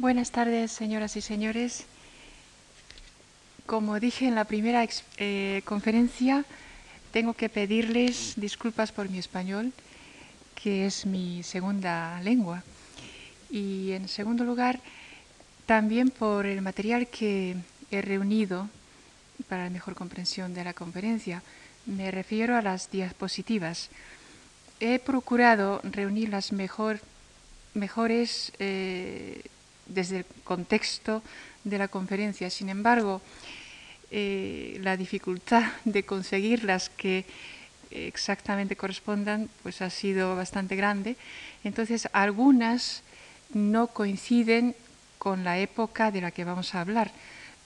Buenas tardes, señoras y señores. Como dije en la primera eh, conferencia, tengo que pedirles disculpas por mi español, que es mi segunda lengua. Y en segundo lugar, también por el material que he reunido para la mejor comprensión de la conferencia. Me refiero a las diapositivas. He procurado reunir las mejor, mejores eh, desde el contexto de la conferencia. Sin embargo, eh, la dificultad de conseguir las que exactamente correspondan pues ha sido bastante grande. Entonces, algunas no coinciden con la época de la que vamos a hablar,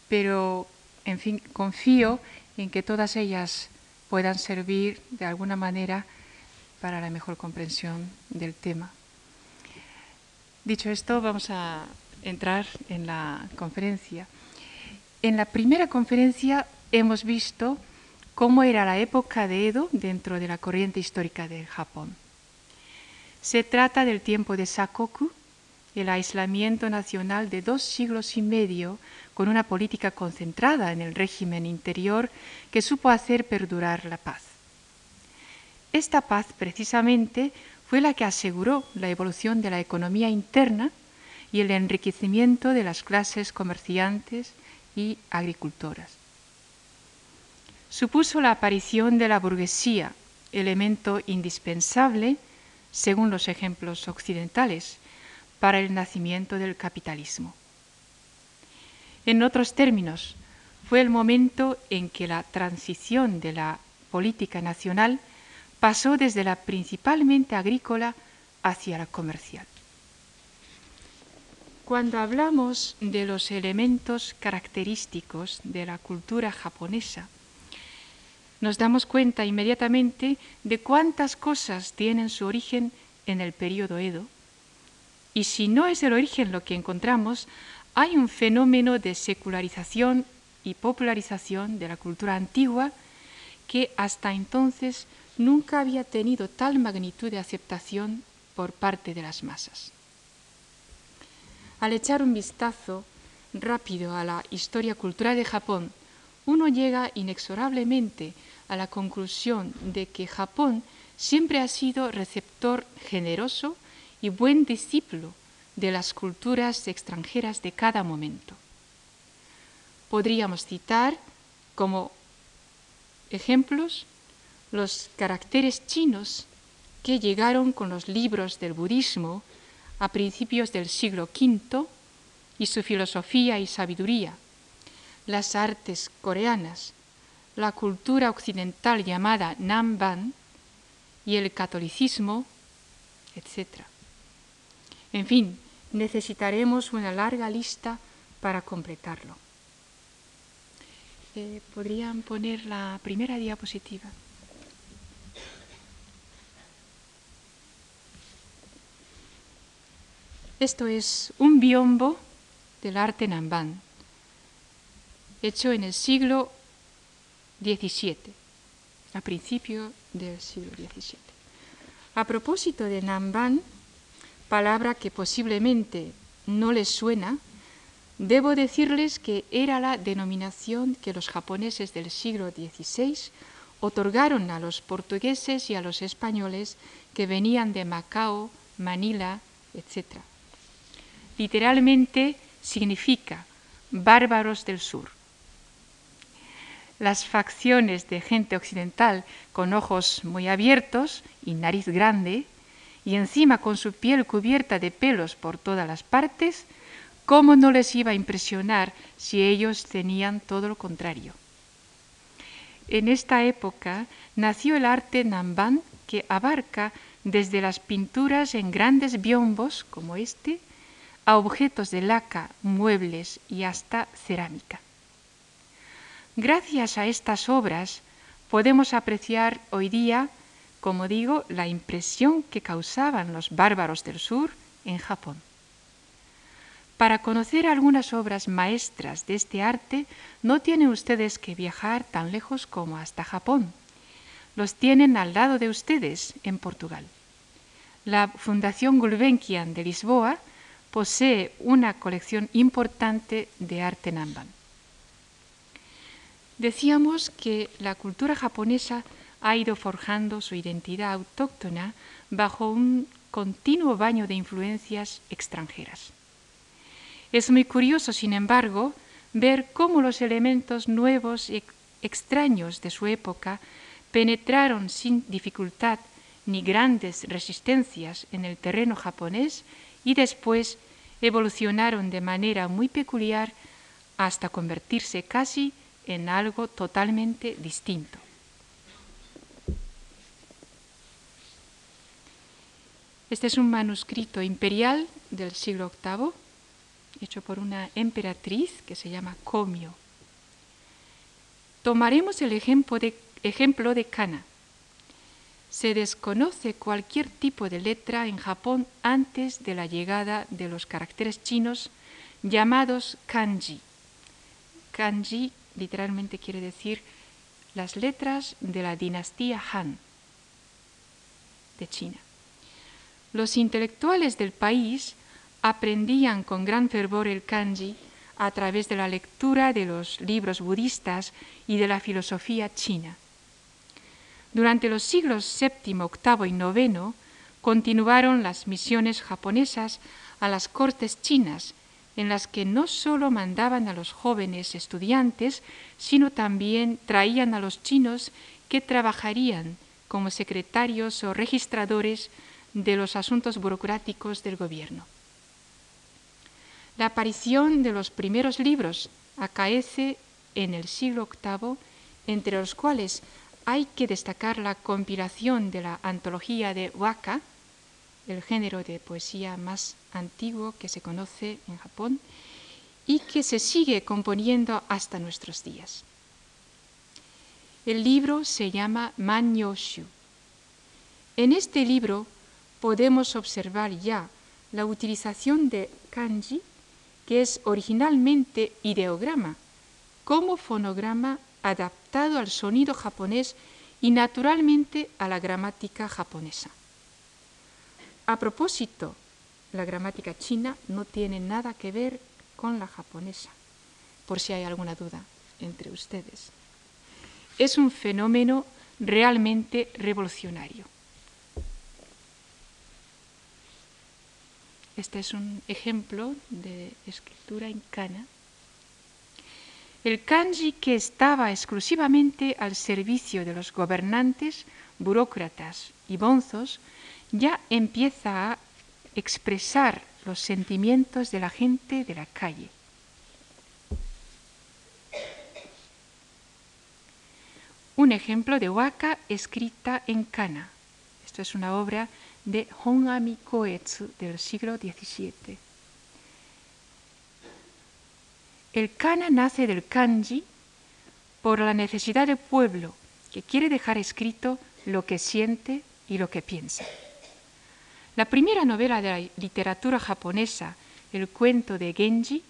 pero en fin, confío en que todas ellas puedan servir de alguna manera para la mejor comprensión del tema. Dicho esto, vamos a entrar en la conferencia. En la primera conferencia hemos visto cómo era la época de Edo dentro de la corriente histórica del Japón. Se trata del tiempo de Sakoku, el aislamiento nacional de dos siglos y medio con una política concentrada en el régimen interior que supo hacer perdurar la paz. Esta paz precisamente fue la que aseguró la evolución de la economía interna y el enriquecimiento de las clases comerciantes y agricultoras. Supuso la aparición de la burguesía, elemento indispensable, según los ejemplos occidentales, para el nacimiento del capitalismo. En otros términos, fue el momento en que la transición de la política nacional pasó desde la principalmente agrícola hacia la comercial. Cuando hablamos de los elementos característicos de la cultura japonesa, nos damos cuenta inmediatamente de cuántas cosas tienen su origen en el periodo Edo. Y si no es el origen lo que encontramos, hay un fenómeno de secularización y popularización de la cultura antigua que hasta entonces nunca había tenido tal magnitud de aceptación por parte de las masas. Al echar un vistazo rápido a la historia cultural de Japón, uno llega inexorablemente a la conclusión de que Japón siempre ha sido receptor generoso y buen discípulo de las culturas extranjeras de cada momento. Podríamos citar como ejemplos los caracteres chinos que llegaron con los libros del budismo a principios del siglo V y su filosofía y sabiduría, las artes coreanas, la cultura occidental llamada Namban y el catolicismo, etc. En fin, necesitaremos una larga lista para completarlo. Eh, ¿Podrían poner la primera diapositiva? Esto es un biombo del arte Namban, hecho en el siglo XVII, a principio del siglo XVII. A propósito de Namban, palabra que posiblemente no les suena, debo decirles que era la denominación que los japoneses del siglo XVI otorgaron a los portugueses y a los españoles que venían de Macao, Manila, etc. Literalmente significa bárbaros del sur. Las facciones de gente occidental con ojos muy abiertos y nariz grande y encima con su piel cubierta de pelos por todas las partes, ¿cómo no les iba a impresionar si ellos tenían todo lo contrario? En esta época nació el arte Namban que abarca desde las pinturas en grandes biombos como este a objetos de laca, muebles y hasta cerámica. Gracias a estas obras podemos apreciar hoy día como digo, la impresión que causaban los bárbaros del sur en Japón. Para conocer algunas obras maestras de este arte, no tienen ustedes que viajar tan lejos como hasta Japón. Los tienen al lado de ustedes, en Portugal. La Fundación Gulbenkian de Lisboa posee una colección importante de arte Namban. Decíamos que la cultura japonesa ha ido forjando su identidad autóctona bajo un continuo baño de influencias extranjeras. Es muy curioso, sin embargo, ver cómo los elementos nuevos y extraños de su época penetraron sin dificultad ni grandes resistencias en el terreno japonés y después evolucionaron de manera muy peculiar hasta convertirse casi en algo totalmente distinto. Este es un manuscrito imperial del siglo VIII, hecho por una emperatriz que se llama Komio. Tomaremos el ejemplo de, ejemplo de kana. Se desconoce cualquier tipo de letra en Japón antes de la llegada de los caracteres chinos llamados kanji. Kanji literalmente quiere decir las letras de la dinastía Han de China. Los intelectuales del país aprendían con gran fervor el kanji a través de la lectura de los libros budistas y de la filosofía china. Durante los siglos VII, VIII y IX continuaron las misiones japonesas a las cortes chinas, en las que no solo mandaban a los jóvenes estudiantes, sino también traían a los chinos que trabajarían como secretarios o registradores de los asuntos burocráticos del gobierno. La aparición de los primeros libros acaece en el siglo VIII, entre los cuales hay que destacar la compilación de la antología de waka, el género de poesía más antiguo que se conoce en Japón y que se sigue componiendo hasta nuestros días. El libro se llama Manyoshu. En este libro podemos observar ya la utilización de kanji, que es originalmente ideograma, como fonograma adaptado al sonido japonés y naturalmente a la gramática japonesa. A propósito, la gramática china no tiene nada que ver con la japonesa, por si hay alguna duda entre ustedes. Es un fenómeno realmente revolucionario. Este es un ejemplo de escritura en. El kanji que estaba exclusivamente al servicio de los gobernantes, burócratas y bonzos, ya empieza a expresar los sentimientos de la gente de la calle. Un ejemplo de waka escrita en kana. Esto es una obra de Hongami Koetsu del siglo XVII. El kana nace del kanji por la necesidad del pueblo que quiere dejar escrito lo que siente y lo que piensa. La primera novela de la literatura japonesa, El cuento de Genji,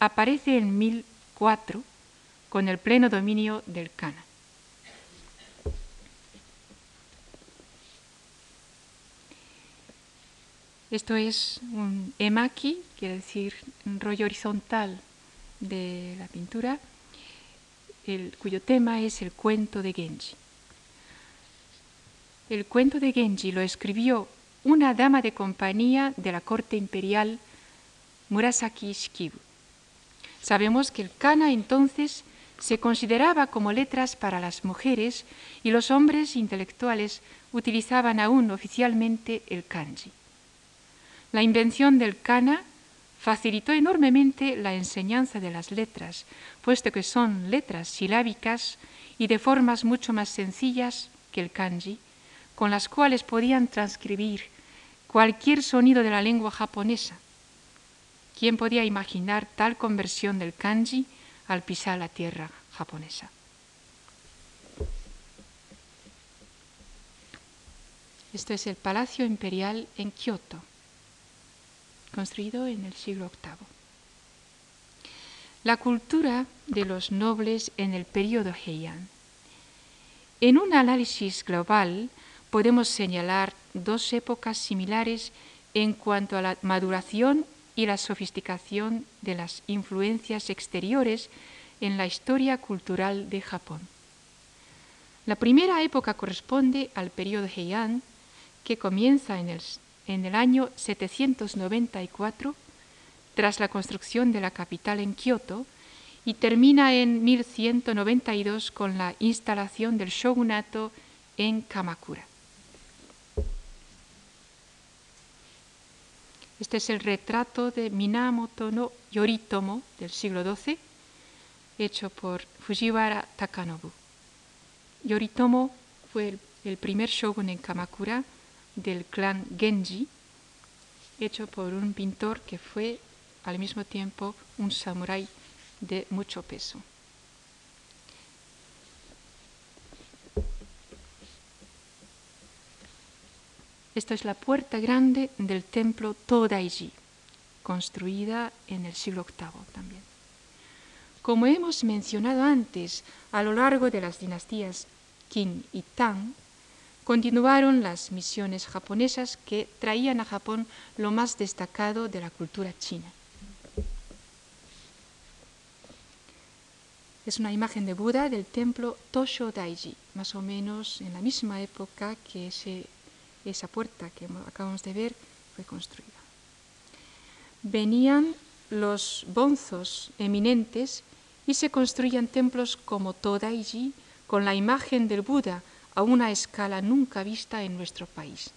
aparece en 1004 con el pleno dominio del kana. Esto es un emaki, quiere decir un rollo horizontal de la pintura, cuyo tema es el cuento de Genji. El cuento de Genji lo escribió una dama de compañía de la corte imperial, Murasaki Shikibu. Sabemos que el kana entonces se consideraba como letras para las mujeres y los hombres intelectuales utilizaban aún oficialmente el kanji. La invención del kana facilitó enormemente la enseñanza de las letras, puesto que son letras silábicas y de formas mucho más sencillas que el kanji, con las cuales podían transcribir cualquier sonido de la lengua japonesa. ¿Quién podía imaginar tal conversión del kanji al pisar la tierra japonesa? Esto es el Palacio Imperial en Kioto construido en el siglo VIII. La cultura de los nobles en el periodo Heian. En un análisis global podemos señalar dos épocas similares en cuanto a la maduración y la sofisticación de las influencias exteriores en la historia cultural de Japón. La primera época corresponde al periodo Heian, que comienza en el, en el año 794, tras la construcción de la capital en Kioto, y termina en 1192 con la instalación del shogunato en Kamakura. Este es el retrato de Minamoto no Yoritomo del siglo XII, hecho por Fujiwara Takanobu. Yoritomo fue el, primer shogun en Kamakura del clan Genji, hecho por un pintor que fue al mismo tiempo un samurái de mucho peso. Esta es la puerta grande del templo Todaiji, construida en el siglo VIII también. Como hemos mencionado antes, a lo largo de las dinastías Qin y Tang, continuaron las misiones japonesas que traían a Japón lo más destacado de la cultura china. Es una imagen de Buda del templo Tosho Daiji, más o menos en la misma época que esa puerta que acabamos de ver fue construida. Venían los bonzos eminentes y se construían templos como Todaiji con la imagen del Buda a una escala nunca vista en nuestro país.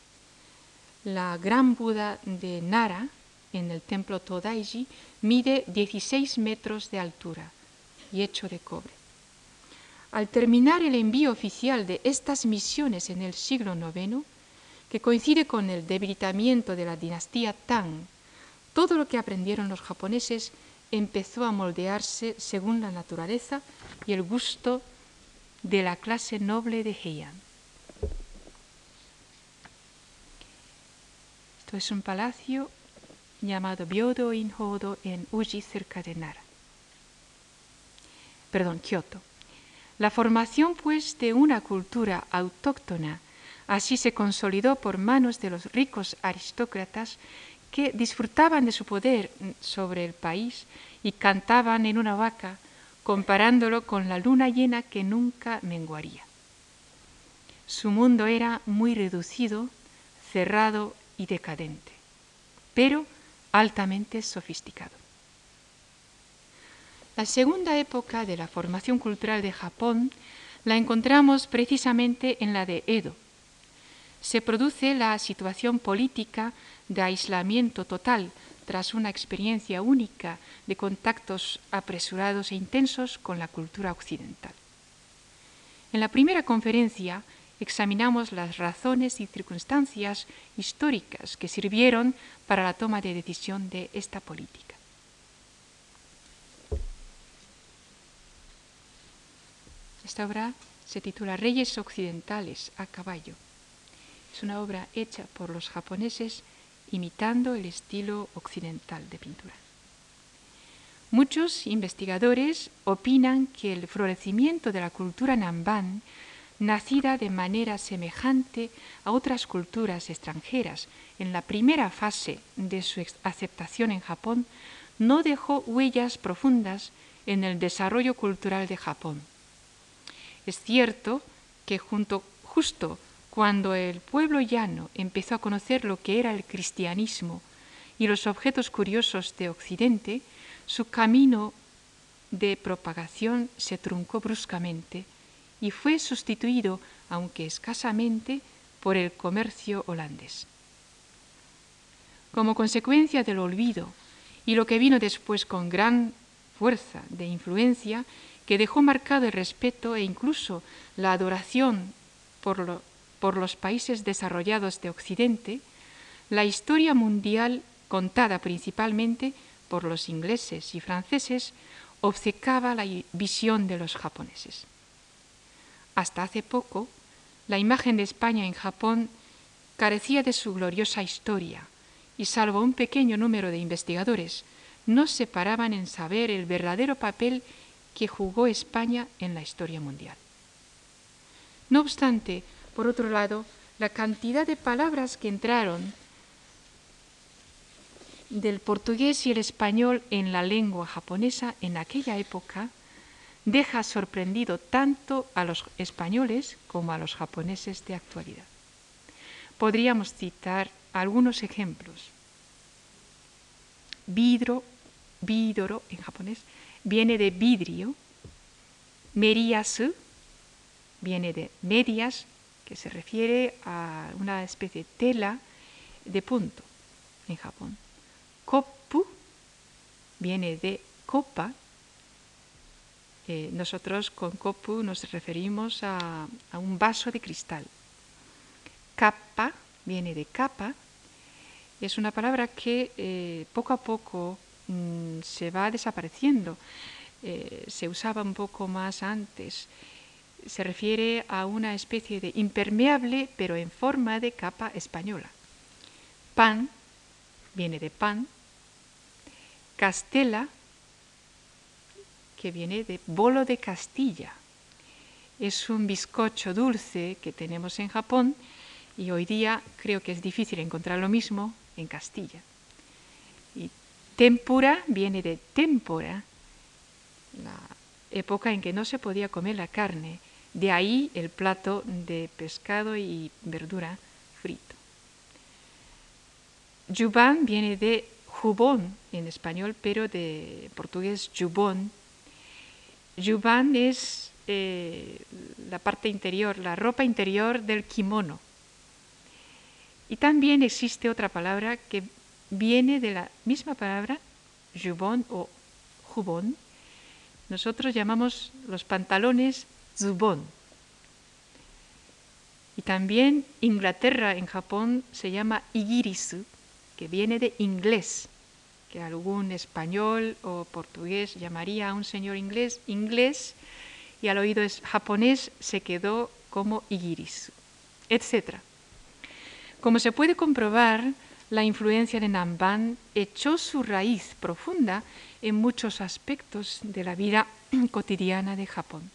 La gran Buda de Nara, en el templo Todaiji, mide 16 metros de altura y hecho de cobre. Al terminar el envío oficial de estas misiones en el siglo IX, que coincide con el debilitamiento de la dinastía Tang, todo lo que aprendieron los japoneses empezó a moldearse según la naturaleza y el gusto de la clase noble de Heian. Esto es un palacio llamado Byodo Inhodo en Uji, cerca de Nara perdón, Kioto. La formación, pues, de una cultura autóctona así se consolidó por manos de los ricos aristócratas que disfrutaban de su poder sobre el país y cantaban en una vaca, comparándolo con la luna llena que nunca menguaría. Su mundo era muy reducido, cerrado y decadente, pero altamente sofisticado. La segunda época de la formación cultural de Japón la encontramos precisamente en la de Edo. Se produce la situación política de aislamiento total tras una experiencia única de contactos apresurados e intensos con la cultura occidental. En la primera conferencia examinamos las razones y circunstancias históricas que sirvieron para la toma de decisión de esta política. Esta obra se titula Reyes Occidentales a caballo. Es una obra hecha por los japoneses imitando el estilo occidental de pintura. Muchos investigadores opinan que el florecimiento de la cultura Namban, nacida de manera semejante a otras culturas extranjeras en la primera fase de su aceptación en Japón, no dejó huellas profundas en el desarrollo cultural de Japón es cierto que junto, justo cuando el pueblo llano empezó a conocer lo que era el cristianismo y los objetos curiosos de Occidente, su camino de propagación se truncó bruscamente y fue sustituido, aunque escasamente, por el comercio holandés. Como consecuencia del olvido y lo que vino después con gran fuerza de influencia, que dejó marcado el respeto e incluso la adoración por, por los países desarrollados de Occidente, la historia mundial contada principalmente por los ingleses y franceses obcecaba la visión de los japoneses. Hasta hace poco, la imagen de España en Japón carecía de su gloriosa historia y salvo un pequeño número de investigadores, no se paraban en saber el verdadero papel que jugó España en la historia mundial. No obstante, por otro lado, la cantidad de palabras que entraron del portugués y el español en la lengua japonesa en aquella época deja sorprendido tanto a los españoles como a los japoneses de actualidad. Podríamos citar algunos ejemplos. Vidro, vidoro en japonés, viene de vidrio. Meriasu viene de medias, que se refiere a una especie de tela de punto en Japón. Kopu viene de copa. Eh, nosotros con kopu nos referimos a, un vaso de cristal. Kappa viene de capa. Es una palabra que eh, poco a poco mm, se va desapareciendo. Eh, se usaba un poco más antes. Se refiere a una especie de impermeable, pero en forma de capa española. Pan viene de pan. Castela, que viene de bolo de Castilla. Es un bizcocho dulce que tenemos en Japón y hoy día creo que es difícil encontrar lo mismo en Castilla. Y tempura viene de tempora, la época en que no se podía comer la carne. De ahí el plato de pescado y verdura frito. Juban viene de jubón en español, pero de portugués jubón. Juban es eh, la parte interior, la ropa interior del kimono. Y también existe otra palabra que viene de la misma palabra, jubón o jubón. Nosotros llamamos los pantalones zubón. Y también Inglaterra en Japón se llama igirisu, que viene de inglés, que algún español o portugués llamaría a un señor inglés inglés y al oído es japonés se quedó como igirisu, etc. Como se puede comprobar, la influencia de Namban echó su raíz profunda en muchos aspectos de la vida cotidiana de Japón.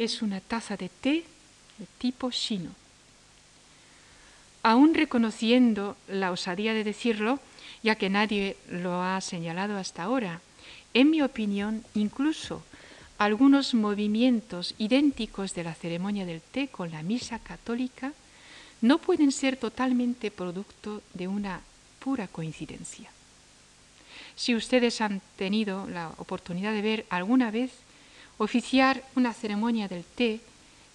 Es una taza de té de tipo chino. Aún reconociendo la osadía de decirlo, ya que nadie lo ha señalado hasta ahora, en mi opinión, incluso algunos movimientos idénticos de la ceremonia del té con la misa católica no pueden ser totalmente producto de una pura coincidencia. Si ustedes han tenido la oportunidad de ver alguna vez oficiar una ceremonia del té,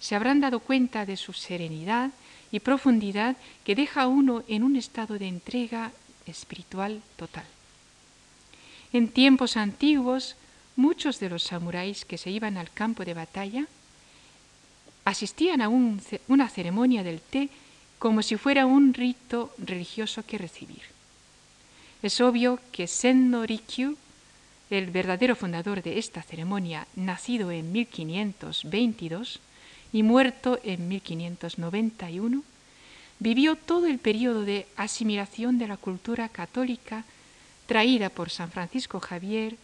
se habrán dado cuenta de su serenidad y profundidad que deja a uno en un estado de entrega espiritual total. En tiempos antiguos, muchos de los samuráis que se iban al campo de batalla asistían a una ceremonia del té como si fuera un rito religioso que recibir. Es obvio que Senno Rikyu, el verdadero fundador de esta ceremonia, nacido en 1522 y muerto en 1591, vivió todo el periodo de asimilación de la cultura católica traída por San Francisco Javier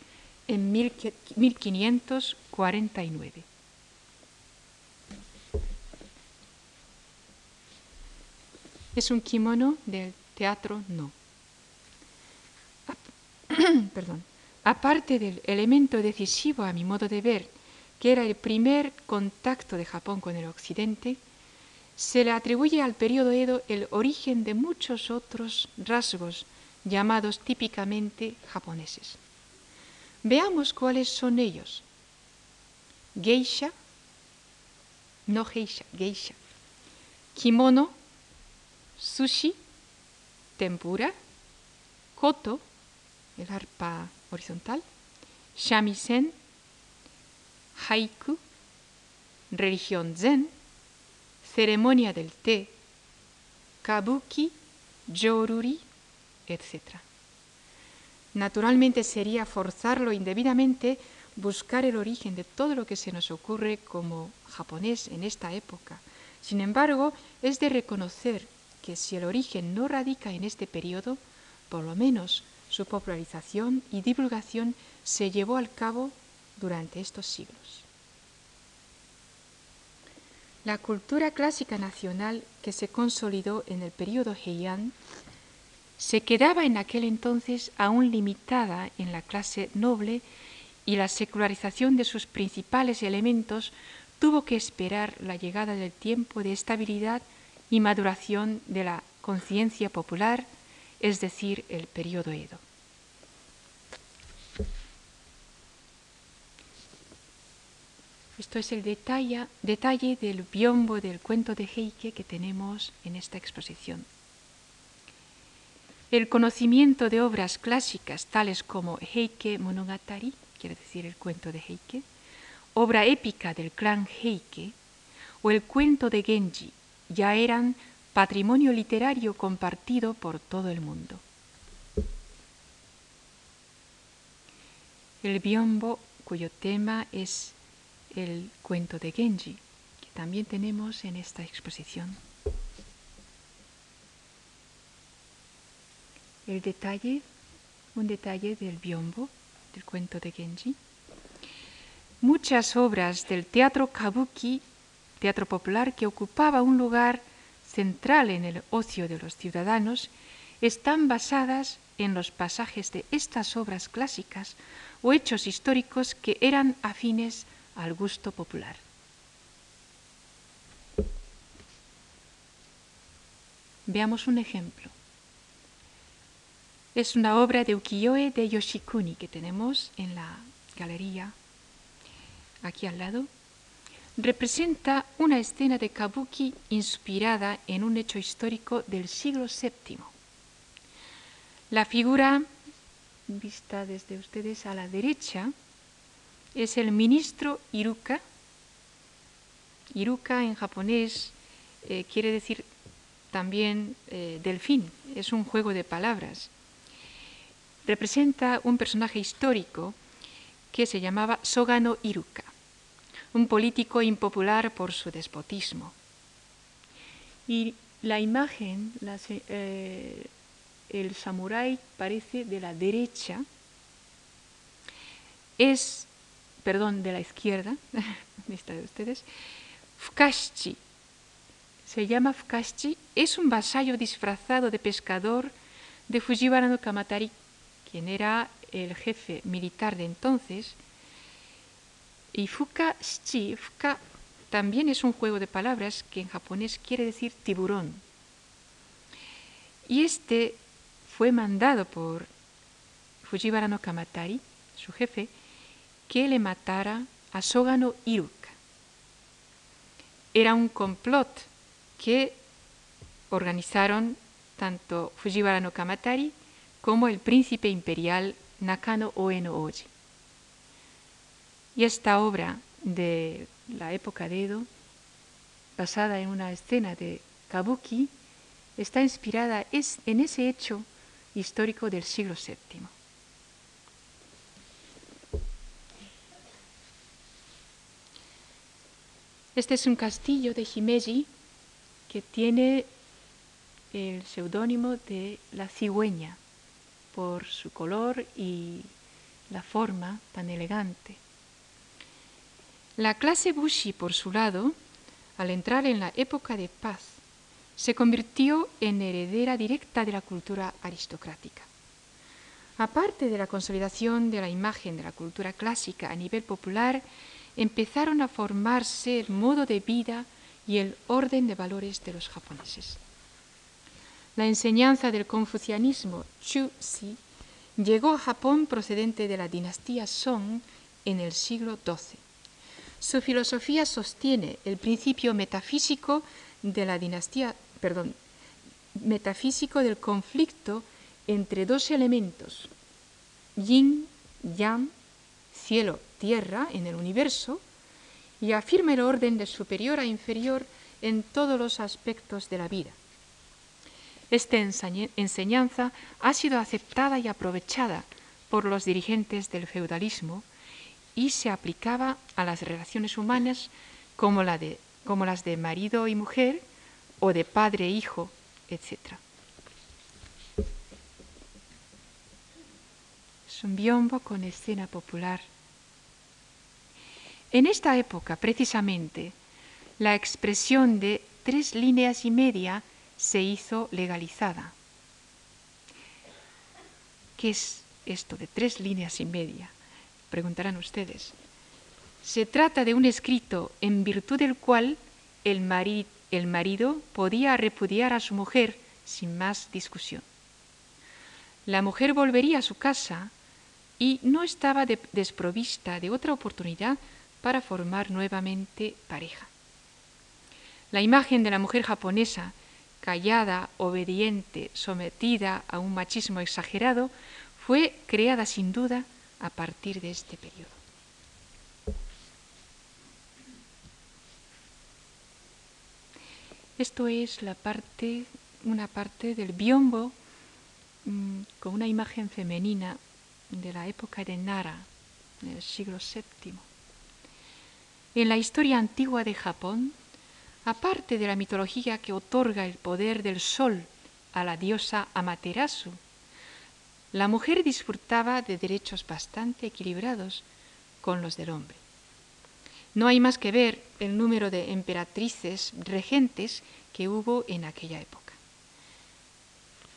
en 1549. Es un kimono del teatro No. Perdón. Aparte del elemento decisivo a mi modo de ver, que era el primer contacto de Japón con el occidente, se le atribuye al periodo Edo el origen de muchos otros rasgos llamados típicamente japoneses. Veamos cuáles son ellos. Geisha, no geisha, geisha. Kimono, sushi, tempura, koto, el arpa horizontal, shamisen, haiku, religión zen, ceremonia del té, kabuki, joruri, etc. Naturalmente sería forzarlo indebidamente buscar el origen de todo lo que se nos ocurre como japonés en esta época. Sin embargo, es de reconocer que si el origen no radica en este periodo, por lo menos su popularización y divulgación se llevó al cabo durante estos siglos. La cultura clásica nacional que se consolidó en el periodo Heian se quedaba en aquel entonces aún limitada en la clase noble y la secularización de sus principales elementos tuvo que esperar la llegada del tiempo de estabilidad y maduración de la conciencia popular, es decir, el periodo Edo. Esto es el detalle, del biombo del cuento de Heike que tenemos en esta exposición. El conocimiento de obras clásicas tales como Heike Monogatari, quiere decir el cuento de Heike, obra épica del clan Heike, o el cuento de Genji, ya eran patrimonio literario compartido por todo el mundo. El biombo, cuyo tema es el cuento de Genji, que también tenemos en esta exposición. El detalle, un detalle del biombo, del cuento de Genji. Muchas obras del teatro kabuki, teatro popular que ocupaba un lugar central en el ocio de los ciudadanos, están basadas en los pasajes de estas obras clásicas o hechos históricos que eran afines al gusto popular. Veamos un ejemplo. Es una obra de ukiyo-e de Yoshikuni que tenemos en la galería aquí al lado. Representa una escena de kabuki inspirada en un hecho histórico del siglo VII. La figura, vista desde ustedes a la derecha, es el ministro Iruka. Iruka en japonés eh, quiere decir también eh, delfín, es un juego de palabras. Representa un personaje histórico que se llamaba Sogano Iruka, un político impopular por su despotismo. Y la imagen, eh, el samurái parece de la derecha, es perdón, de la izquierda, esta de ustedes, Fukashi. Se llama Fukashi, es un vasallo disfrazado de pescador de Fujiwara no Kamatari, quien era el jefe militar de entonces. Y Fukashi, Fuka también es un juego de palabras que en japonés quiere decir tiburón. Y este fue mandado por Fujiwara no Kamatari, su jefe, que le matara a Sogano Iruka. Era un complot que organizaron tanto Fujiwara no Kamatari como el príncipe imperial Nakano Oeno Oji. Y esta obra de la época de Edo, basada en una escena de Kabuki, está inspirada en ese hecho histórico del siglo VII. Este es un castillo de Himeji que tiene el seudónimo de la cigüeña por su color y la forma tan elegante. La clase Bushi, por su lado, al entrar en la época de paz, se convirtió en heredera directa de la cultura aristocrática. Aparte de la consolidación de la imagen de la cultura clásica a nivel popular, empezaron a formarse el modo de vida y el orden de valores de los japoneses. La enseñanza del confucianismo Chu-si llegó a Japón procedente de la dinastía Song en el siglo XII. Su filosofía sostiene el principio metafísico de la dinastía, metafísico del conflicto entre dos elementos, yin, yang, cielo, tierra, en el universo, y afirma el orden de superior a inferior en todos los aspectos de la vida. Esta enseñanza ha sido aceptada y aprovechada por los dirigentes del feudalismo y se aplicaba a las relaciones humanas como, la de, como las de marido y mujer o de padre e hijo, etc. Es un biombo con escena popular en esta época, precisamente, la expresión de tres líneas y media se hizo legalizada. ¿Qué es esto de tres líneas y media? Preguntarán ustedes. Se trata de un escrito en virtud del cual el, marido podía repudiar a su mujer sin más discusión. La mujer volvería a su casa y no estaba desprovista de otra oportunidad para formar nuevamente pareja. La imagen de la mujer japonesa, callada, obediente, sometida a un machismo exagerado, fue creada sin duda a partir de este periodo. Esto es una parte del biombo mm, con una imagen femenina de la época de Nara, en el siglo VII. En la historia antigua de Japón, aparte de la mitología que otorga el poder del sol a la diosa Amaterasu, la mujer disfrutaba de derechos bastante equilibrados con los del hombre. No hay más que ver el número de emperatrices regentes que hubo en aquella época.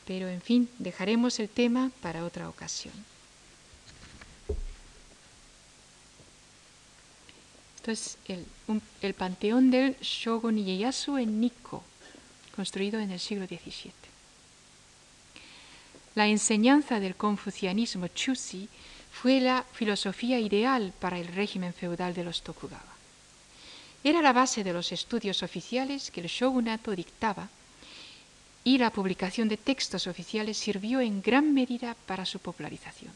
Pero, en fin, dejaremos el tema para otra ocasión. Esto es el, panteón del Shogun Ieyasu en Nikko, construido en el siglo XVII. La enseñanza del confucianismo Chusi fue la filosofía ideal para el régimen feudal de los Tokugawa. Era la base de los estudios oficiales que el shogunato dictaba y la publicación de textos oficiales sirvió en gran medida para su popularización.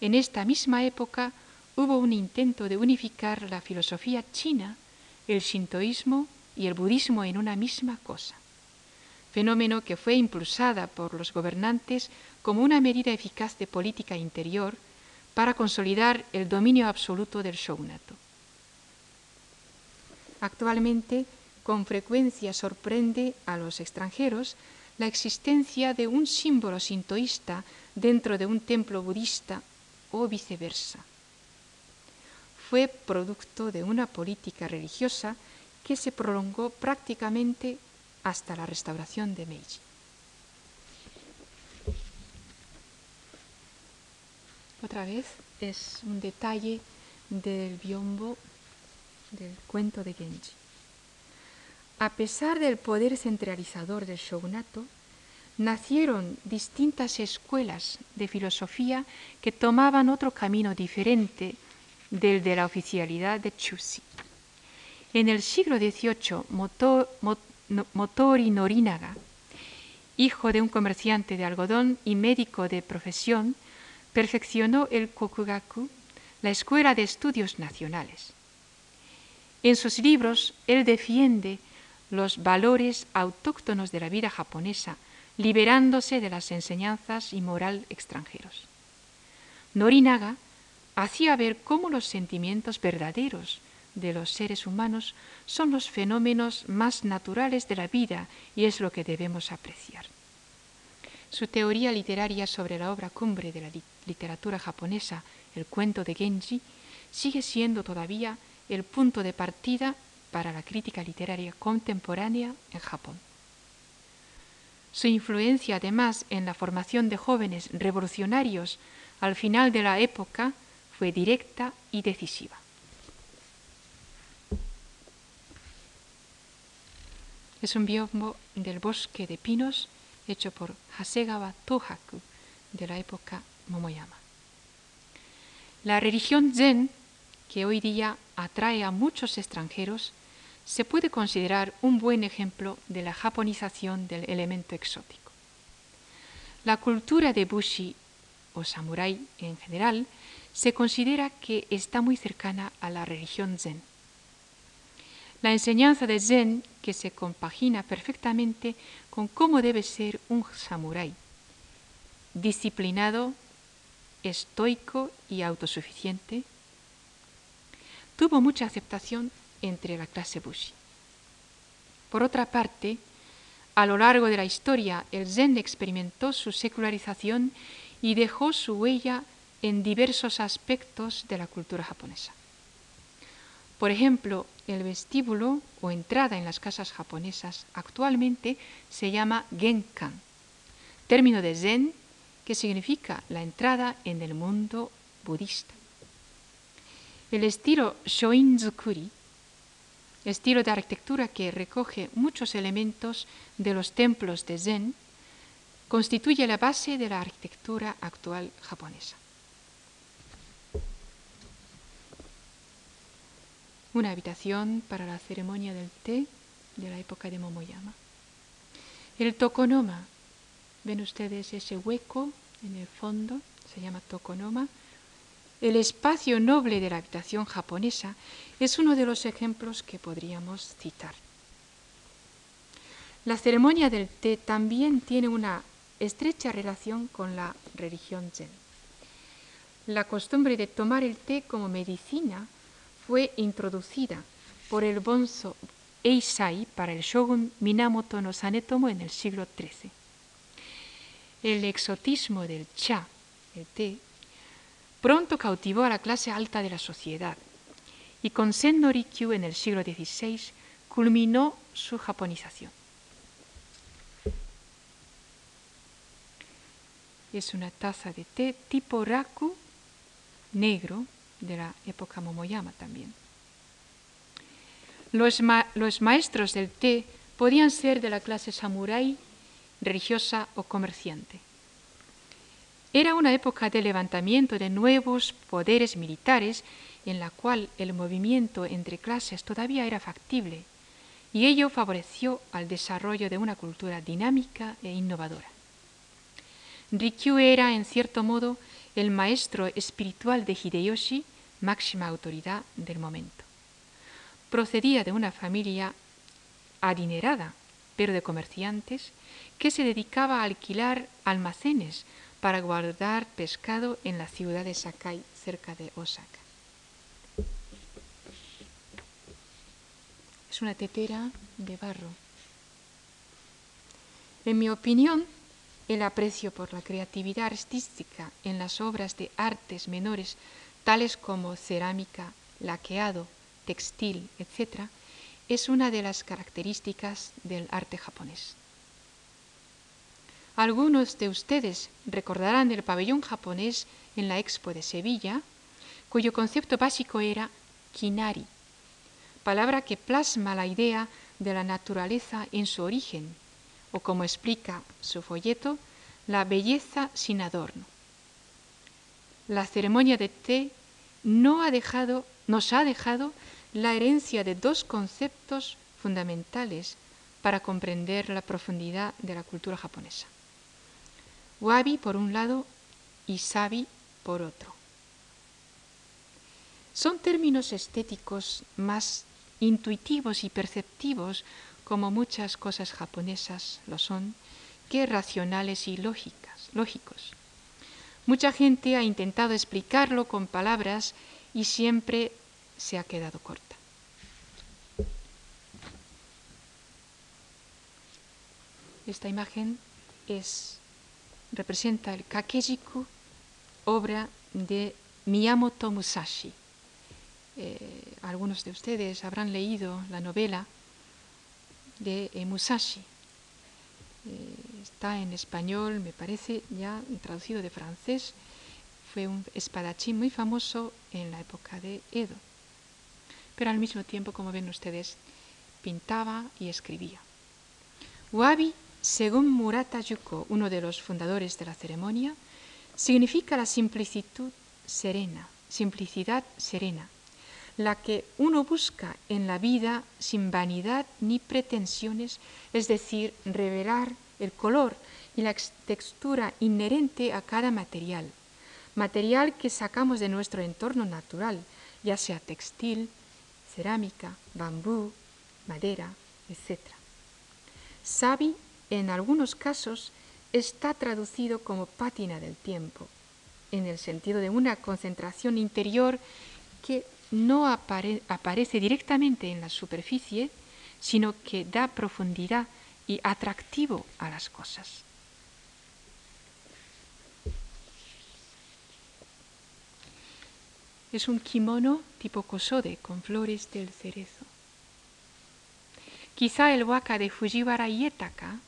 En esta misma época hubo un intento de unificar la filosofía china, el shintoísmo y el budismo en una misma cosa, fenómeno que fue impulsada por los gobernantes como una medida eficaz de política interior para consolidar el dominio absoluto del shogunato. Actualmente, con frecuencia sorprende a los extranjeros la existencia de un símbolo sintoísta dentro de un templo budista o viceversa. Fue producto de una política religiosa que se prolongó prácticamente hasta la restauración de Meiji. Otra vez es un detalle del biombo del cuento de Genji. A pesar del poder centralizador del shogunato, nacieron distintas escuelas de filosofía que tomaban otro camino diferente del de la oficialidad de Chusi. En el siglo XVIII, Motori Norinaga, hijo de un comerciante de algodón y médico de profesión, perfeccionó el Kokugaku, la Escuela de Estudios Nacionales. En sus libros, él defiende los valores autóctonos de la vida japonesa, liberándose de las enseñanzas y moral extranjeros. Norinaga hacía ver cómo los sentimientos verdaderos de los seres humanos son los fenómenos más naturales de la vida y es lo que debemos apreciar. Su teoría literaria sobre la obra cumbre de la literatura japonesa, el cuento de Genji, sigue siendo todavía el punto de partida para la crítica literaria contemporánea en Japón. Su influencia, además, en la formación de jóvenes revolucionarios al final de la época fue directa y decisiva. Es un biombo del bosque de pinos hecho por Hasegawa Tohaku de la época Momoyama. La religión zen, que hoy día atrae a muchos extranjeros, se puede considerar un buen ejemplo de la japonización del elemento exótico. La cultura de Bushi o samurái en general se considera que está muy cercana a la religión zen. La enseñanza de zen que se compagina perfectamente con cómo debe ser un samurái, disciplinado, estoico y autosuficiente, tuvo mucha aceptación entre la clase Bushi. Por otra parte, a lo largo de la historia, el Zen experimentó su secularización y dejó su huella en diversos aspectos de la cultura japonesa. Por ejemplo, el vestíbulo o entrada en las casas japonesas actualmente se llama genkan, término de zen que significa la entrada en el mundo budista. El estilo Shoin-zukuri, estilo de arquitectura que recoge muchos elementos de los templos de Zen, constituye la base de la arquitectura actual japonesa. Una habitación para la ceremonia del té de la época de Momoyama. El tokonoma, ven ustedes ese hueco en el fondo, se llama tokonoma. El espacio noble de la habitación japonesa es uno de los ejemplos que podríamos citar. La ceremonia del té también tiene una estrecha relación con la religión zen. La costumbre de tomar el té como medicina fue introducida por el bonzo Eisai para el shogun Minamoto no Sanetomo en el siglo XIII. El exotismo del cha, el té, pronto cautivó a la clase alta de la sociedad y con Sen no Rikyu en el siglo XVI culminó su japonización. Es una taza de té tipo raku negro de la época Momoyama también. Los, maestros del té podían ser de la clase samurái, religiosa o comerciante. Era una época de levantamiento de nuevos poderes militares en la cual el movimiento entre clases todavía era factible y ello favoreció al desarrollo de una cultura dinámica e innovadora. Rikyu era, en cierto modo, el maestro espiritual de Hideyoshi, máxima autoridad del momento. Procedía de una familia adinerada, pero de comerciantes, que se dedicaba a alquilar almacenes para guardar pescado en la ciudad de Sakai, cerca de Osaka. Es una tetera de barro. En mi opinión, el aprecio por la creatividad artística en las obras de artes menores, tales como cerámica, laqueado, textil, etc., es una de las características del arte japonés. Algunos de ustedes recordarán el pabellón japonés en la Expo de Sevilla, cuyo concepto básico era kinari, palabra que plasma la idea de la naturaleza en su origen, o como explica su folleto, la belleza sin adorno. La ceremonia de té no ha dejado, nos ha dejado la herencia de dos conceptos fundamentales para comprender la profundidad de la cultura japonesa. Wabi por un lado y sabi por otro. Son términos estéticos más intuitivos y perceptivos, como muchas cosas japonesas lo son, que racionales y lógicas, lógicos. Mucha gente ha intentado explicarlo con palabras y siempre se ha quedado corta. Esta imagen es representa el Kakejiku, obra de Miyamoto Musashi. Eh, algunos de ustedes habrán leído la novela de eh, Musashi. Eh, está en español, me parece, ya traducido de francés. Fue un espadachín muy famoso en la época de Edo. Pero al mismo tiempo, como ven ustedes, pintaba y escribía. Wabi según Murata Yuko, uno de los fundadores de la ceremonia, significa la simplicidad serena, simplicidad serena, la que uno busca en la vida sin vanidad ni pretensiones, es decir, revelar el color y la textura inherente a cada material, material que sacamos de nuestro entorno natural, ya sea textil, cerámica, bambú, madera, etc. Sabi en algunos casos está traducido como pátina del tiempo, en el sentido de una concentración interior que no aparece directamente en la superficie, sino que da profundidad y atractivo a las cosas. Es un kimono tipo kosode con flores del cerezo. Quizá el waka de Fujiwara Ietaka,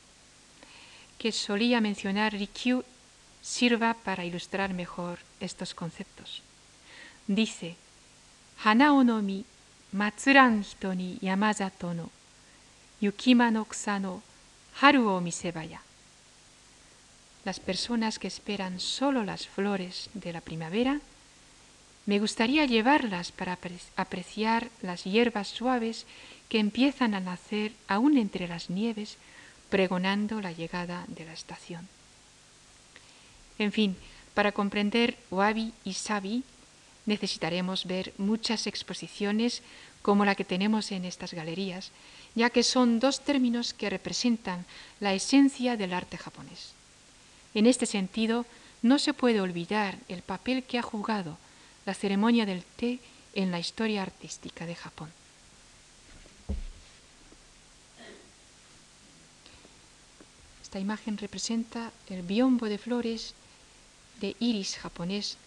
que solía mencionar Rikyu, sirva para ilustrar mejor estos conceptos. Dice, Hana onomi matsuran hito ni yamazato no yukima no kusa no haru o misebaya. Las personas que esperan solo las flores de la primavera me gustaría llevarlas para apreciar las hierbas suaves que empiezan a nacer aún entre las nieves, pregonando la llegada de la estación. En fin, para comprender Wabi y Sabi necesitaremos ver muchas exposiciones como la que tenemos en estas galerías, ya que son dos términos que representan la esencia del arte japonés. En este sentido, no se puede olvidar el papel que ha jugado la ceremonia del té en la historia artística de Japón. Esta imagen representa el biombo de flores de iris japonés,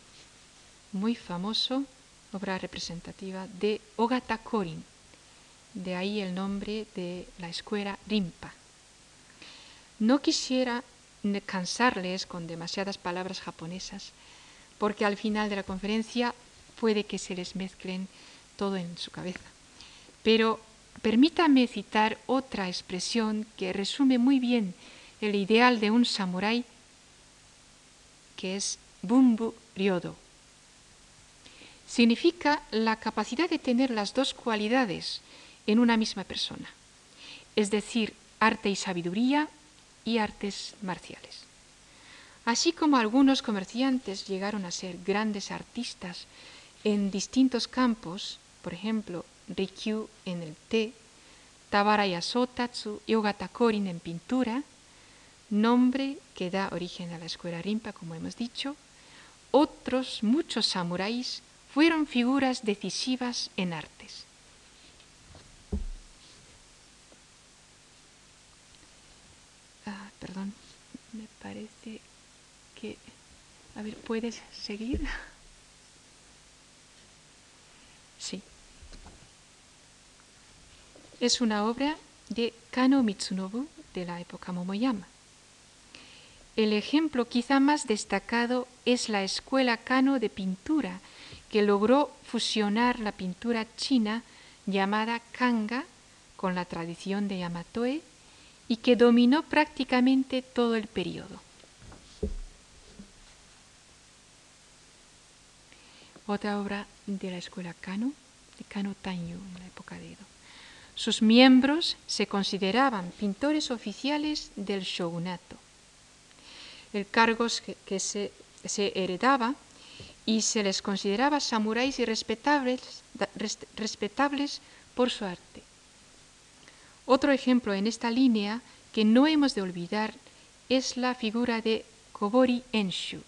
muy famoso, obra representativa de Ogata Korin, de ahí el nombre de la escuela Rimpa. No quisiera cansarles con demasiadas palabras japonesas, porque al final de la conferencia puede que se les mezclen todo en su cabeza. Pero permítame citar otra expresión que resume muy bien el ideal de un samurái, que es Bumbu Ryodo. Significa la capacidad de tener las dos cualidades en una misma persona, es decir, arte y sabiduría y artes marciales. Así como algunos comerciantes llegaron a ser grandes artistas en distintos campos, por ejemplo, Rikyu en el té, Tabara Yasotatsu y Ogata Korin en pintura, nombre que da origen a la escuela Rimpa, como hemos dicho, otros muchos samuráis fueron figuras decisivas en artes. Ah, perdón, me parece que... A ver, ¿puedes seguir? Sí. Es una obra de Kano Mitsunobu de la época Momoyama. El ejemplo quizá más destacado es la escuela Kano de pintura, que logró fusionar la pintura china llamada Kanga con la tradición de Yamatoe y que dominó prácticamente todo el periodo. Otra obra de la escuela Kano, de Kano Tanyu en la época de Edo. Sus miembros se consideraban pintores oficiales del shogunato el cargo que, se, heredaba y se les consideraba samuráis y respetables, respetables por su arte. Otro ejemplo en esta línea que no hemos de olvidar es la figura de Kobori Enshu.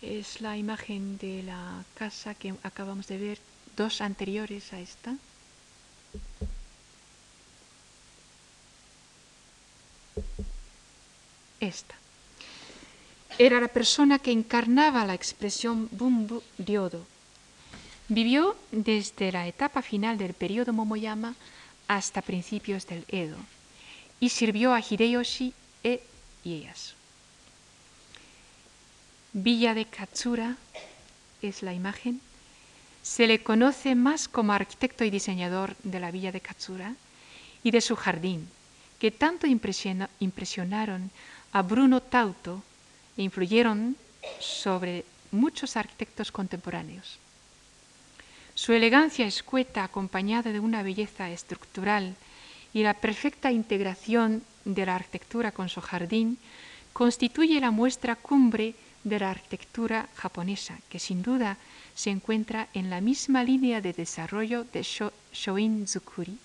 Es la imagen de la casa que acabamos de ver, dos anteriores a esta. Esta era la persona que encarnaba la expresión Bumbu Ryodo. Vivió desde la etapa final del periodo Momoyama hasta principios del Edo y sirvió a Hideyoshi e Ieyasu. Villa de Katsura es la imagen. Se le conoce más como arquitecto y diseñador de la villa de Katsura y de su jardín, que tanto impresionaron a Bruno Tauto, influyeron sobre muchos arquitectos contemporáneos. Su elegancia escueta, acompañada de una belleza estructural y la perfecta integración de la arquitectura con su jardín, constituye la muestra cumbre de la arquitectura japonesa, que sin duda se encuentra en la misma línea de desarrollo de Shoin Zukuri,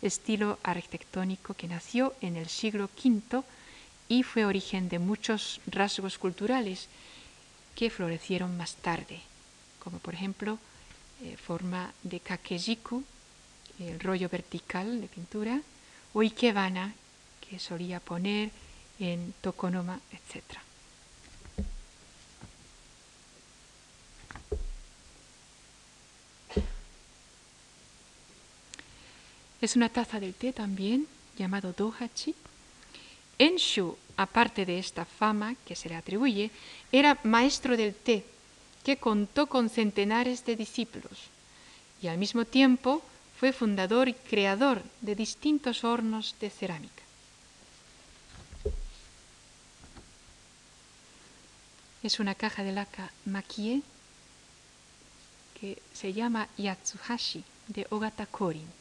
estilo arquitectónico que nació en el siglo V y fue origen de muchos rasgos culturales que florecieron más tarde, como por ejemplo eh, forma de kakejiku, el rollo vertical de pintura, o ikebana, que solía poner en tokonoma, etc. Es una taza del té también, llamado dohachi, Enshu, aparte de esta fama que se le atribuye, era maestro del té, que contó con centenares de discípulos y al mismo tiempo fue fundador y creador de distintos hornos de cerámica. Es una caja de laca makie que se llama Yatsuhashi de Ogata Korin.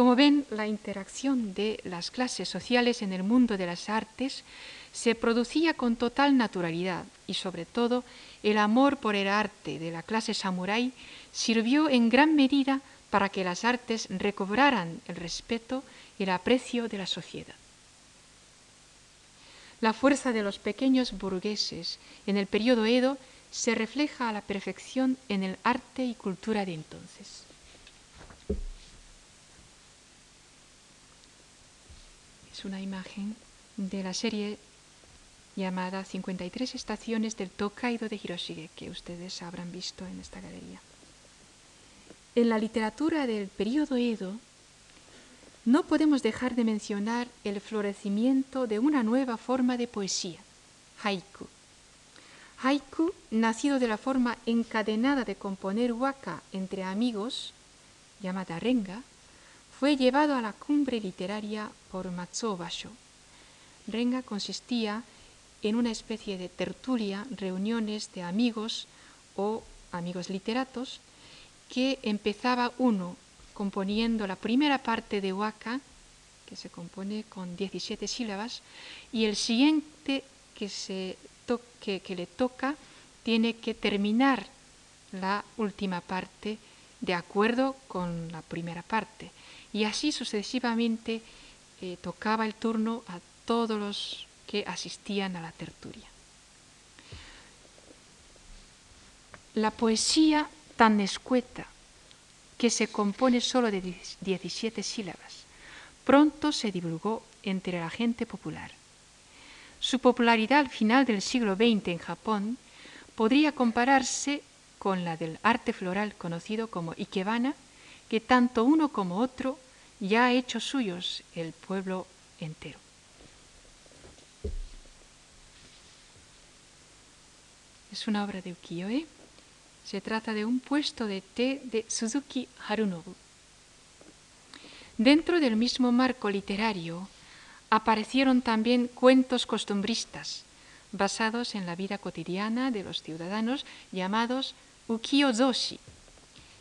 Como ven, la interacción de las clases sociales en el mundo de las artes se producía con total naturalidad y sobre todo el amor por el arte de la clase samurái sirvió en gran medida para que las artes recobraran el respeto y el aprecio de la sociedad. La fuerza de los pequeños burgueses en el periodo Edo se refleja a la perfección en el arte y cultura de entonces. Es una imagen de la serie llamada 53 estaciones del Tokaido de Hiroshige, que ustedes habrán visto en esta galería. En la literatura del periodo Edo, no podemos dejar de mencionar el florecimiento de una nueva forma de poesía, haiku. Haiku, nacido de la forma encadenada de componer waka entre amigos, llamada renga, fue llevado a la cumbre literaria por Matsuo Basho. Renga consistía en una especie de tertulia, reuniones de amigos o amigos literatos, que empezaba uno componiendo la primera parte de waka, que se compone con 17 sílabas, y el siguiente que, se que le toca tiene que terminar la última parte de acuerdo con la primera parte. Y así sucesivamente eh, tocaba el turno a todos los que asistían a la tertulia. La poesía tan escueta que se compone solo de 17 sílabas pronto se divulgó entre la gente popular. Su popularidad al final del siglo XX en Japón podría compararse con la del arte floral conocido como Ikebana, que tanto uno como otro ya ha hecho suyos el pueblo entero. Es una obra de ukiyo-e. Se trata de un puesto de té de Suzuki Harunobu. Dentro del mismo marco literario aparecieron también cuentos costumbristas basados en la vida cotidiana de los ciudadanos llamados ukiyo-zoshi.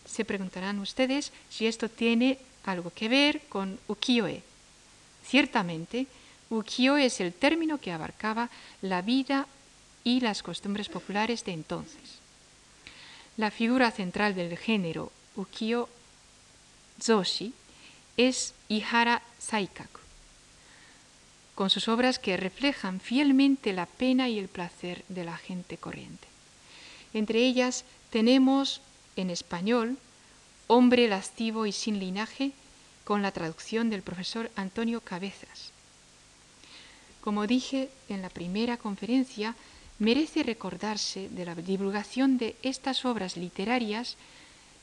Se preguntarán ustedes si esto tiene algo que ver con ukiyo-e. Ciertamente, ukiyo es el término que abarcaba la vida y las costumbres populares de entonces. La figura central del género ukiyo-zoshi es Ihara Saikaku, con sus obras que reflejan fielmente la pena y el placer de la gente corriente. Entre ellas tenemos en español Hombre lascivo y sin linaje, con la traducción del profesor Antonio Cabezas. Como dije en la primera conferencia, merece recordarse de la divulgación de estas obras literarias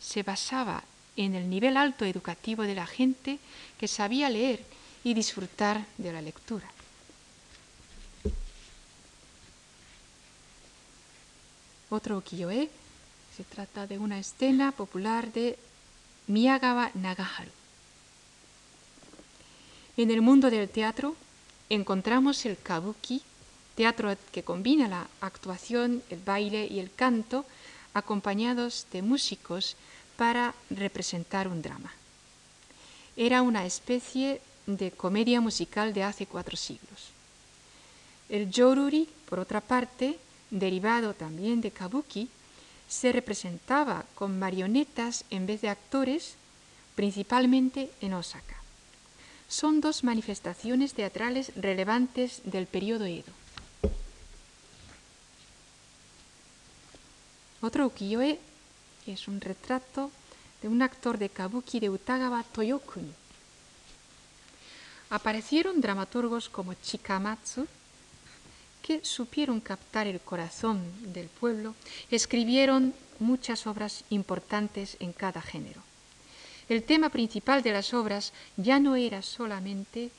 se basaba en el nivel alto educativo de la gente que sabía leer y disfrutar de la lectura. Otro ukiyo-e se trata de una escena popular de Miyagawa Nagaharu. En el mundo del teatro encontramos el kabuki teatro que combina la actuación, el baile y el canto, acompañados de músicos para representar un drama. Era una especie de comedia musical de hace cuatro siglos. El yoruri, por otra parte, derivado también de kabuki, se representaba con marionetas en vez de actores, principalmente en Osaka. Son dos manifestaciones teatrales relevantes del periodo Edo. Otro ukiyo-e es un retrato de un actor de kabuki de Utagawa Toyokuni. Aparecieron dramaturgos como Chikamatsu, que supieron captar el corazón del pueblo, escribieron muchas obras importantes en cada género. el tema principal de las obras ya no era solamente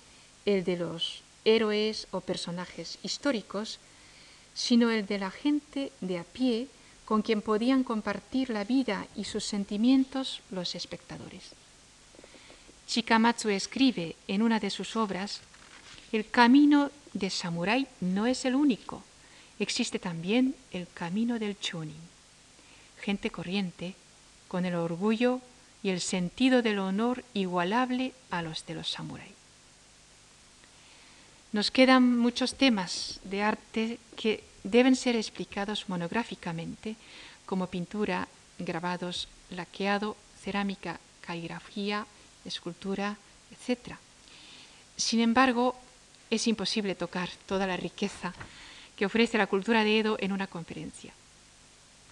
el de los héroes o personajes históricos, sino el de la gente de a pie con quien podían compartir la vida y sus sentimientos los espectadores. Chikamatsu escribe en una de sus obras, el camino de samurái no es el único, existe también el camino del chonin, gente corriente, con el orgullo y el sentido del honor igualable a los de los samuráis. Nos quedan muchos temas de arte que deben ser explicados monográficamente, como pintura, grabados, laqueado, cerámica, caligrafía, escultura, etc. Sin embargo, es imposible tocar toda la riqueza que ofrece la cultura de Edo en una conferencia.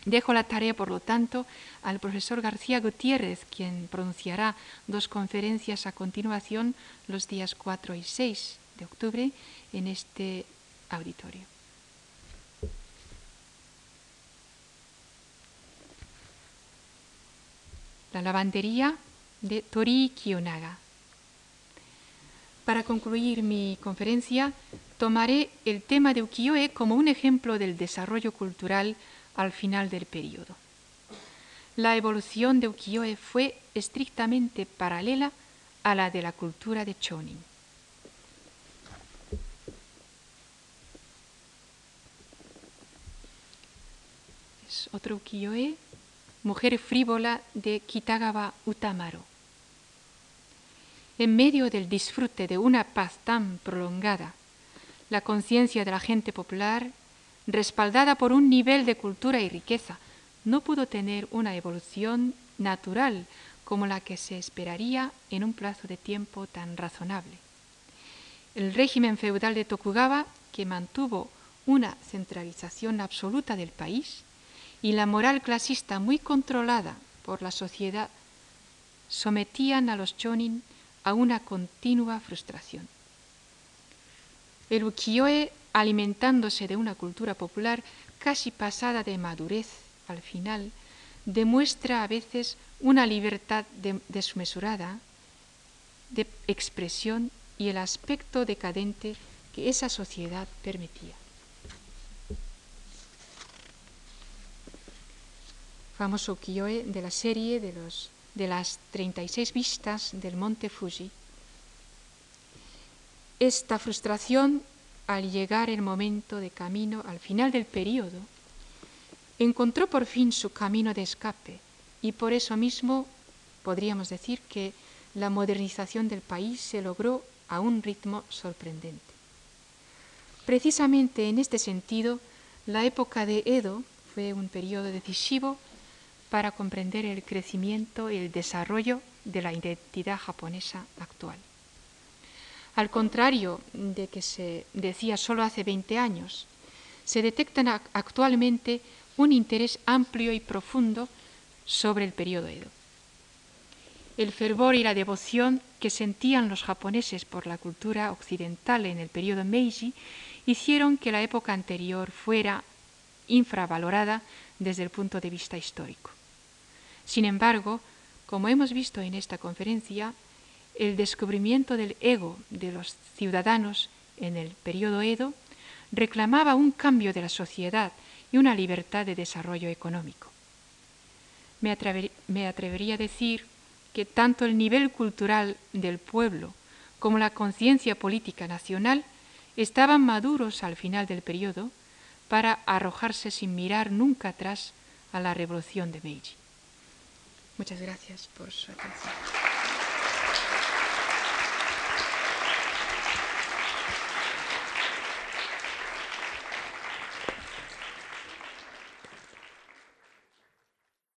Dejo la tarea, por lo tanto, al profesor García Gutiérrez, quien pronunciará dos conferencias a continuación los días 4 y 6 de octubre en este auditorio. La lavandería de Tori Kiyonaga. Para concluir mi conferencia, tomaré el tema de ukiyo-e como un ejemplo del desarrollo cultural al final del periodo. La evolución de ukiyo-e fue estrictamente paralela a la de la cultura de chonin. Es otro ukiyo-e, mujer frívola de Kitagawa Utamaro. En medio del disfrute de una paz tan prolongada, la conciencia de la gente popular respaldada por un nivel de cultura y riqueza, no pudo tener una evolución natural como la que se esperaría en un plazo de tiempo tan razonable. El régimen feudal de Tokugawa, que mantuvo una centralización absoluta del país, y la moral clasista muy controlada por la sociedad, sometían a los chonin a una continua frustración. El ukiyo-e alimentándose de una cultura popular casi pasada de madurez al final, demuestra a veces una libertad desmesurada de expresión y el aspecto decadente que esa sociedad permitía. Famoso Kiyoe de la serie de, los, de las 36 vistas del monte Fuji. Esta frustración al llegar el momento de camino al final del periodo, encontró por fin su camino de escape y por eso mismo podríamos decir que la modernización del país se logró a un ritmo sorprendente. Precisamente en este sentido, la época de Edo fue un periodo decisivo para comprender el crecimiento y el desarrollo de la identidad japonesa actual. Al contrario de que se decía solo hace 20 años, se detecta actualmente un interés amplio y profundo sobre el periodo Edo. El fervor y la devoción que sentían los japoneses por la cultura occidental en el periodo Meiji hicieron que la época anterior fuera infravalorada desde el punto de vista histórico. Sin embargo, como hemos visto en esta conferencia, el descubrimiento del ego de los ciudadanos en el periodo Edo reclamaba un cambio de la sociedad y una libertad de desarrollo económico. Me, atrevería a decir que tanto el nivel cultural del pueblo como la conciencia política nacional estaban maduros al final del periodo para arrojarse sin mirar nunca atrás a la revolución de Meiji. Muchas gracias por su atención.